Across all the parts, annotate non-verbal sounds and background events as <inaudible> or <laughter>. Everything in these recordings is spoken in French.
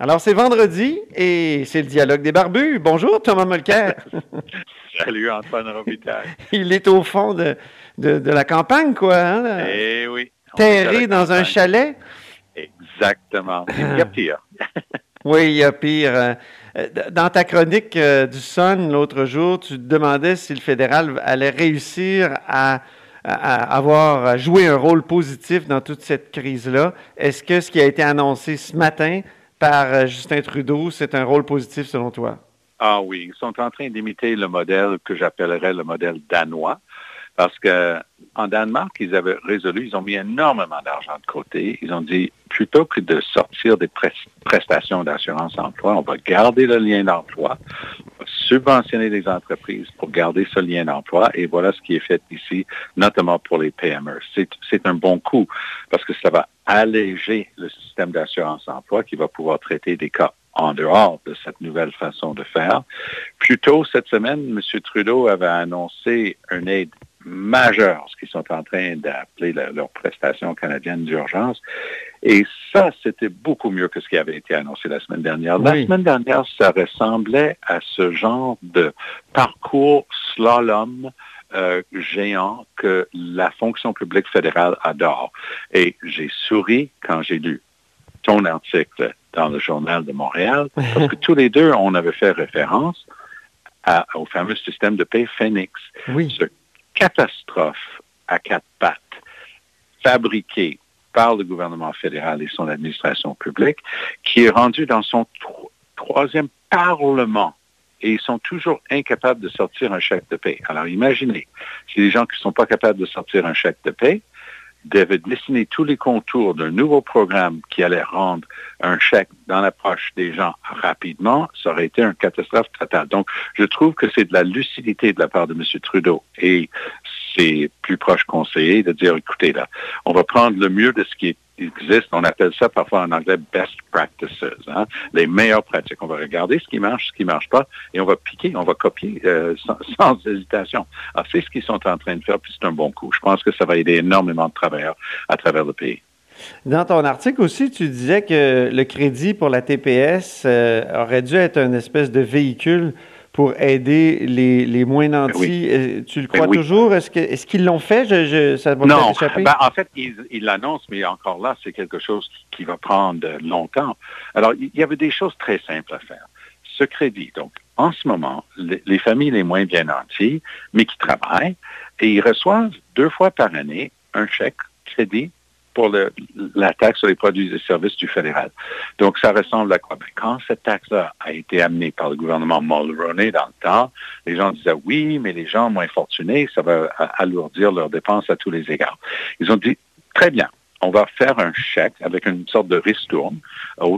Alors, c'est vendredi et c'est le dialogue des barbus. Bonjour, Thomas Mulcair. <laughs> Salut, Antoine Robitaille. Il est au fond de, de, de la campagne, quoi. Hein? Eh oui. Terré dans un chalet. Exactement. Il y a <clears throat> pire. <laughs> Oui, il y a pire. Euh, Dans ta chronique euh, du Sun l'autre jour, tu te demandais si le fédéral allait réussir à, à- avoir à jouer un rôle positif dans toute cette crise-là. Est-ce que ce qui a été annoncé ce matin par euh, Justin Trudeau, c'est un rôle positif selon toi? Ah oui, ils sont en train d'imiter le modèle que j'appellerais le modèle danois. Parce que en Danemark, ils avaient résolu, ils ont mis énormément d'argent de côté. Ils ont dit, plutôt que de sortir des pres- prestations d'assurance emploi, on va garder le lien d'emploi, on va subventionner les entreprises pour garder ce lien d'emploi. Et voilà ce qui est fait ici, notamment pour les PME. C'est c'est un bon coup parce que ça va alléger le système d'assurance emploi qui va pouvoir traiter des cas en dehors de cette nouvelle façon de faire. Plus tôt cette semaine, M. Trudeau avait annoncé une aide majeure, ce qu'ils sont en train d'appeler la- leur prestation canadienne d'urgence. Et ça, c'était beaucoup mieux que ce qui avait été annoncé la semaine dernière. La Oui. semaine dernière, ça ressemblait à ce genre de parcours slalom euh, géant que la fonction publique fédérale adore. Et j'ai souri quand j'ai lu ton article dans le journal de Montréal, <laughs> parce que tous les deux, on avait fait référence à- au fameux système de paix Phoenix Oui. ce catastrophe à quatre pattes, fabriqué par le gouvernement fédéral et son administration publique, qui est rendu dans son tro- troisième parlement. Et ils sont toujours incapables de sortir un chèque de paix. Alors imaginez, si les gens qui ne sont pas capables de sortir un chèque de paix devaient dessiner tous les contours d'un nouveau programme qui allait rendre un chèque dans la poche des gens rapidement, ça aurait été une catastrophe totale. Donc, je trouve que c'est de la lucidité de la part de M. Trudeau et plus proches conseillers de dire, écoutez, là, on va prendre le mieux de ce qui existe. On appelle ça parfois en anglais best practices, hein, les meilleures pratiques. On va regarder ce qui marche, ce qui marche pas, et on va piquer, on va copier euh, sans, <laughs> sans hésitation. Alors, c'est ce qu'ils sont en train de faire, puis c'est un bon coup. Je pense que ça va aider énormément de travailleurs à travers le pays. Dans ton article aussi, tu disais que le crédit pour la TPS euh, aurait dû être une espèce de véhicule pour aider les, les moins nantis. Euh, Tu le Ben crois oui. toujours? Est-ce qu'ils l'ont fait? Je, je- ça va Non, ben, en fait, ils l'annoncent, mais encore là, c'est quelque chose qui, qui va prendre longtemps. Alors, il y avait des choses très simples à faire. Ce crédit, donc, en ce moment, les, les familles les moins bien nanties, mais qui travaillent, et ils reçoivent deux fois par année un chèque crédit pour le- la taxe sur les produits et services du fédéral. Donc, ça ressemble à quoi? Ben, quand cette taxe-là a été amenée par le gouvernement Mulroney dans le temps, les gens disaient oui, mais les gens moins fortunés, ça va alourdir leurs dépenses à tous les égards. Ils ont dit très bien, on va faire un chèque avec une sorte de ristourne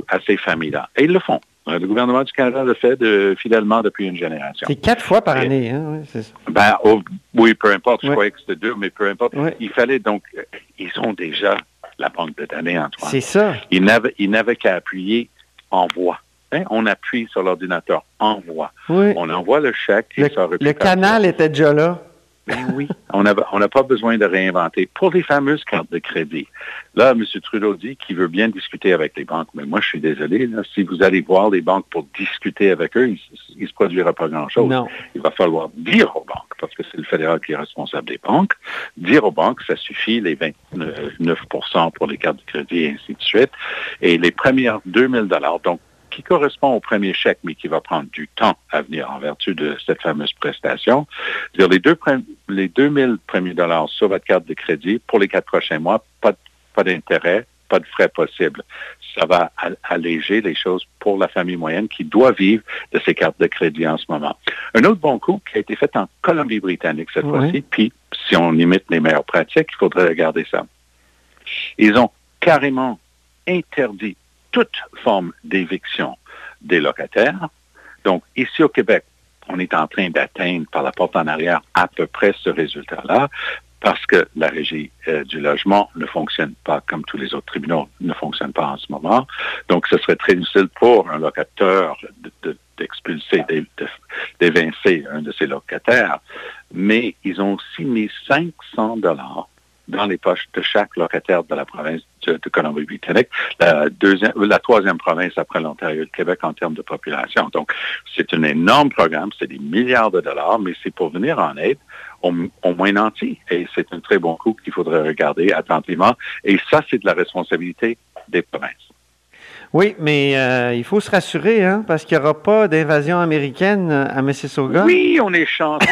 à ces familles-là. Et ils le font. Euh, Le gouvernement du Canada le fait de- fidèlement depuis une génération. C'est quatre fois par Et- année, hein? Oui, c'est ça. Ben, oh, oui, peu importe. Je Ouais. croyais que c'était deux, mais peu importe. Il fallait donc, euh, ils ont déjà la banque de données, Antoine. C'est ça. Ils n'avaient, ils n'avaient qu'à appuyer envoi. Hein? On appuie sur l'ordinateur envoi. Oui. On envoie le chèque et Le, ça le canal était déjà là. Ben oui, on n'a on pas besoin de réinventer. Pour les fameuses cartes de crédit, là, M. Trudeau dit qu'il veut bien discuter avec les banques, mais moi, je suis désolé, là, si vous allez voir les banques pour discuter avec eux, il ne se produira pas grand-chose. Il va falloir dire aux banques, parce que c'est le fédéral qui est responsable des banques, dire aux banques, ça suffit, les 29% pour les cartes de crédit et ainsi de suite, et les premières 2000 donc qui correspond au premier chèque, mais qui va prendre du temps à venir en vertu de cette fameuse prestation. C'est-à-dire les, deux, les 2000 premiers dollars sur votre carte de crédit pour les quatre prochains mois, pas, d'intérêt, pas de frais possibles. Ça va alléger les choses pour la famille moyenne qui doit vivre de ces cartes de crédit en ce moment. Un autre bon coup qui a été fait en Colombie-Britannique cette Oui. fois-ci, puis si on imite les meilleures pratiques, il faudrait regarder ça. Ils ont carrément interdit toute forme d'éviction des locataires. Donc, ici au Québec, on est en train d'atteindre par la porte en arrière à peu près ce résultat-là parce que la régie euh, du logement ne fonctionne pas comme tous les autres tribunaux ne fonctionnent pas en ce moment. Donc, ce serait très difficile pour un locateur d'expulser, de, d'évincer un de ses locataires. Mais ils ont aussi mis 500 dollars dans les poches de chaque locataire de la province de, Colombie-Britannique, la, deuxième, la troisième province après l'Ontario et le Québec en termes de population. Donc, c'est un énorme programme, c'est des milliards de dollars, mais c'est pour venir en aide au, moins nantis. Et c'est un très bon coup qu'il faudrait regarder attentivement. Et ça, c'est de la responsabilité des provinces. Oui, mais euh, il faut se rassurer, hein, parce qu'il n'y aura pas d'invasion américaine à Mississauga. Oui, on est chanceux.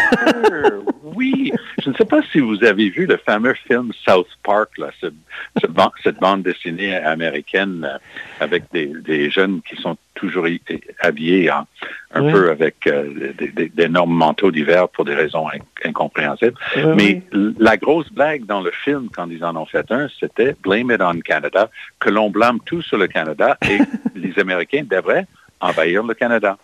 <laughs> oui. Je ne sais pas si vous avez vu le fameux film South Park, là, cette, bande dessinée américaine euh, avec des, jeunes qui sont toujours habillés un peu avec euh, d'énormes manteaux d'hiver pour des raisons incompréhensibles. Mais la grosse blague dans le film, quand ils en ont fait un, c'était Blame it on Canada, que l'on blâme tout sur le Canada et <laughs> les Américains devraient envahir le Canada.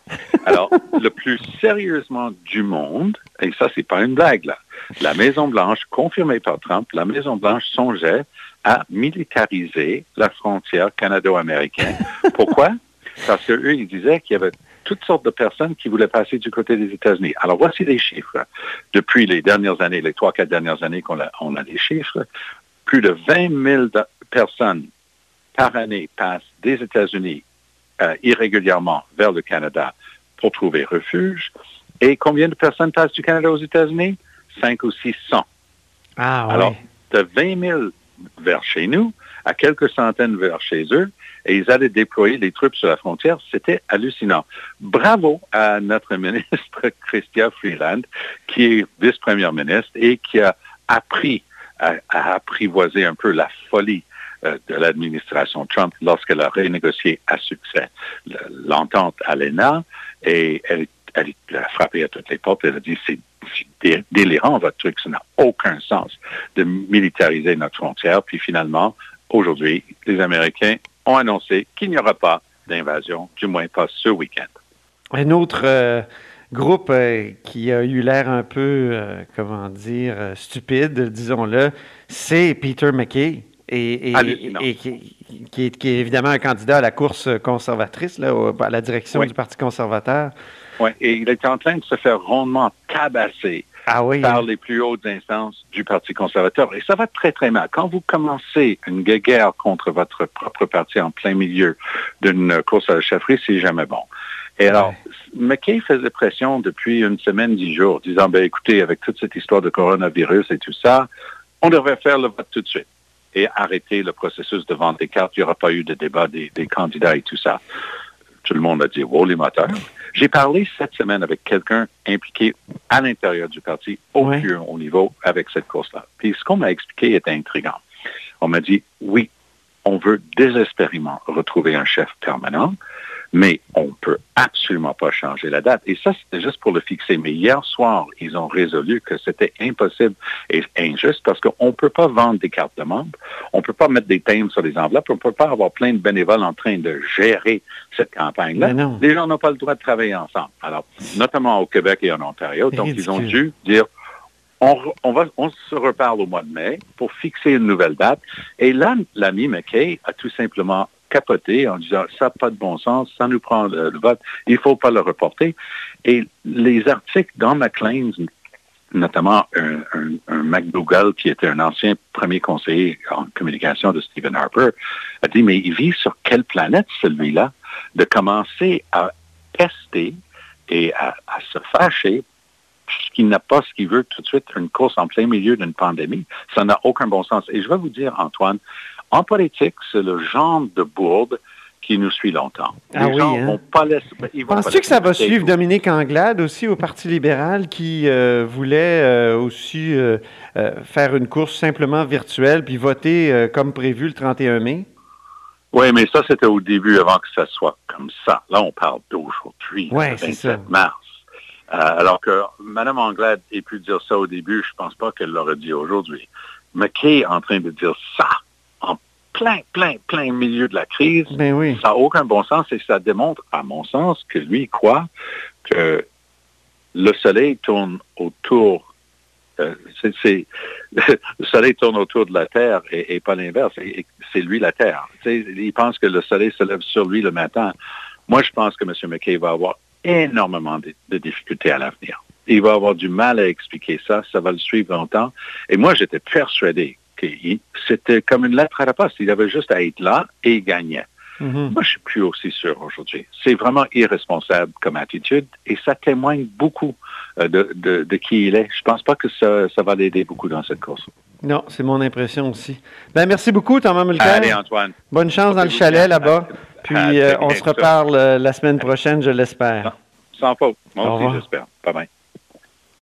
Alors, le plus sérieusement du monde, et ça, c'est pas une blague, là, la Maison-Blanche, confirmée par Trump, la Maison-Blanche songeait à militariser la frontière canado-américaine. Pourquoi? Parce qu'eux, ils disaient qu'il y avait toutes sortes de personnes qui voulaient passer du côté des États-Unis. Alors, voici les chiffres. Depuis les dernières années, les trois, quatre dernières années qu'on a, on a des chiffres, plus de 20 000 personnes par année passent des États-Unis euh, irrégulièrement vers le Canada pour trouver refuge. Et combien de personnes passent du Canada aux États-Unis? 5 ou 600. Ah, Alors, de 20 000 vers chez nous à quelques centaines vers chez eux, et ils allaient déployer les troupes sur la frontière. C'était hallucinant. Bravo à notre <laughs> ministre Christian Freeland, qui est vice-première ministre et qui a appris à, apprivoiser un peu la folie de l'administration Trump lorsqu'elle a renégocié à succès l'entente à l'ENA et elle, elle, a frappé à toutes les portes. Elle a dit c'est délirant votre truc, ça n'a aucun sens de militariser notre frontière. Puis finalement, aujourd'hui, les Américains ont annoncé qu'il n'y aura pas d'invasion, du moins pas ce week-end. Un autre euh, groupe euh, qui a eu l'air un peu, euh, comment dire, stupide, disons-le, c'est Peter McKay. Et, qui, est, évidemment un candidat à la course conservatrice, là, à la direction du Parti conservateur. Oui, et il est en train de se faire rondement tabasser ah par les plus hautes instances du Parti conservateur. Et ça va très, très mal. Quand vous commencez une guerre contre votre propre parti en plein milieu d'une course à la chefferie, c'est jamais bon. Et alors, McKay faisait pression depuis une semaine, dix jours, disant, ben écoutez, avec toute cette histoire de coronavirus et tout ça, on devrait faire le vote tout de suite et arrêter le processus de vente des cartes. Il n'y aura pas eu de débat des, des candidats et tout ça. Tout le monde a dit, wow, les moteurs. J'ai parlé cette semaine avec quelqu'un impliqué à l'intérieur du parti au plus haut niveau avec cette course-là. Puis ce qu'on m'a expliqué était intriguant. On m'a dit, oui, on veut désespérément retrouver un chef permanent, mais on ne peut absolument pas changer la date. Et ça, c'était juste pour le fixer. Mais hier soir, ils ont résolu que c'était impossible et injuste parce qu'on ne peut pas vendre des cartes de membres, on ne peut pas mettre des thèmes sur les enveloppes, on ne peut pas avoir plein de bénévoles en train de gérer cette campagne-là. Les gens n'ont pas le droit de travailler ensemble. Alors, notamment au Québec et en Ontario. Donc, ils ont dû dire on, va, on se reparle au mois de mai pour fixer une nouvelle date. Et là, l'ami McKay a tout simplement capoté en disant ça n'a pas de bon sens, ça nous prend le, vote, il ne faut pas le reporter. Et les articles dans McLean, notamment un, McDougall, qui était un ancien premier conseiller en communication de Stephen Harper, a dit, mais il vit sur quelle planète celui-là de commencer à tester et à, se fâcher qu'il n'a pas ce qu'il veut tout de suite, une course en plein milieu d'une pandémie. Ça n'a aucun bon sens. Et je vais vous dire, Antoine, en politique, c'est le genre de bourde qui nous suit longtemps. Ah oui, hein? Penses-tu que ça va suivre Dominique Anglade aussi au Parti libéral qui euh, voulait euh, aussi euh, faire une course simplement virtuelle puis voter comme prévu le 31 mai? Oui, mais ça, c'était au début avant que ça soit comme ça. Là, on parle d'aujourd'hui, le 27 mars. alors que Mme Anglade ait pu dire ça au début, je ne pense pas qu'elle l'aurait dit aujourd'hui. McKay est en train de dire ça? Plein, plein, plein milieu de la crise. Ben oui. Ça n'a aucun bon sens et ça démontre, à mon sens, que lui croit que le soleil tourne autour. Euh, <laughs> le soleil tourne autour de la Terre et, pas l'inverse. C'est lui la Terre. il pense que le soleil se lève sur lui le matin. Moi, je pense que M. McKay va avoir énormément de difficultés à l'avenir. Il va avoir du mal à expliquer ça. Ça va le suivre longtemps. Et moi, j'étais persuadé c'était comme une lettre à la poste. Il avait juste à être là et il gagnait. Mm-hmm. Moi, je suis plus aussi sûr aujourd'hui. C'est vraiment irresponsable comme attitude et ça témoigne beaucoup euh, de, qui il est. Je pense pas que ça, va l'aider beaucoup dans cette course. Non, c'est mon impression aussi. Ben, merci beaucoup, Thomas Mulcair. Allez, Antoine. Bonne chance dans le chalet là-bas. Puis, euh, on se reparle euh, la semaine prochaine, je l'espère. Sans faute. Moi aussi, j'espère. Bye bye.